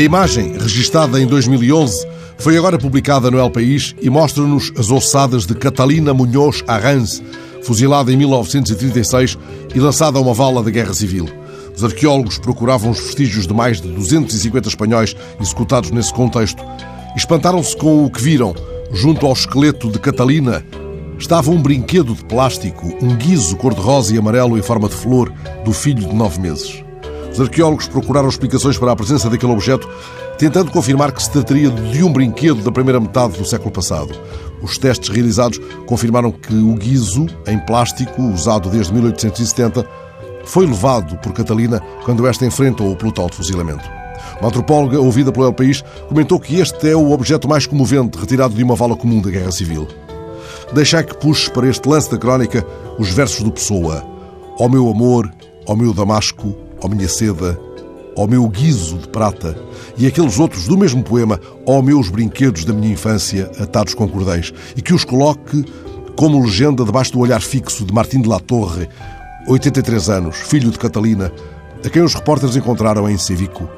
imagem, registada em 2011, foi agora publicada no El País e mostra-nos as ossadas de Catalina Munhoz Arranz, fuzilada em 1936 e lançada a uma vala da Guerra Civil. Os arqueólogos procuravam os vestígios de mais de 250 espanhóis executados nesse contexto espantaram-se com o que viram. Junto ao esqueleto de Catalina estava um brinquedo de plástico, um guiso cor-de-rosa e amarelo em forma de flor do filho de nove meses. Os arqueólogos procuraram explicações para a presença daquele objeto, tentando confirmar que se trataria de um brinquedo da primeira metade do século passado. Os testes realizados confirmaram que o guiso, em plástico, usado desde 1870, foi levado por Catalina quando esta enfrentou o pelotão de fuzilamento. Uma antropóloga, ouvida pelo El País, comentou que este é o objeto mais comovente retirado de uma vala comum da Guerra Civil. Deixai que puxe para este lance da crónica os versos do Pessoa. Ó meu amor, ó meu Damasco, ó minha seda, ó meu guiso de prata, e aqueles outros do mesmo poema, ó meus brinquedos da minha infância atados com cordéis, e que os coloque como legenda debaixo do olhar fixo de Martim de la Torre, 83 anos, filho de Catalina, a quem os repórteres encontraram em Civico.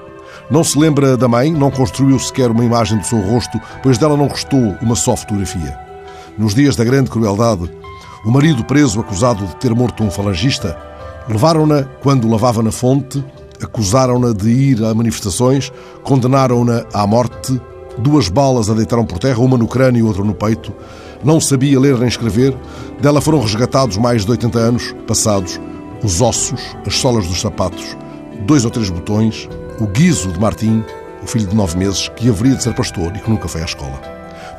Não se lembra da mãe, não construiu sequer uma imagem do seu rosto, pois dela não restou uma só fotografia. Nos dias da grande crueldade, o marido preso acusado de ter morto um falangista, levaram-na quando lavava na fonte, acusaram-na de ir a manifestações, condenaram-na à morte, duas balas a deitaram por terra, uma no crânio e outra no peito, não sabia ler nem escrever. Dela foram resgatados mais de 80 anos passados os ossos, as solas dos sapatos, dois ou três botões, o guiso de Martim, o filho de nove meses, que haveria de ser pastor e que nunca foi à escola.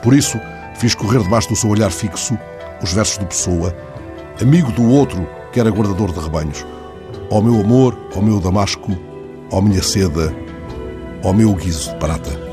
Por isso, fiz correr debaixo do seu olhar fixo os versos de Pessoa, amigo do outro que era guardador de rebanhos. Ó meu amor, ó meu Damasco, ó minha seda, ó meu guiso de prata.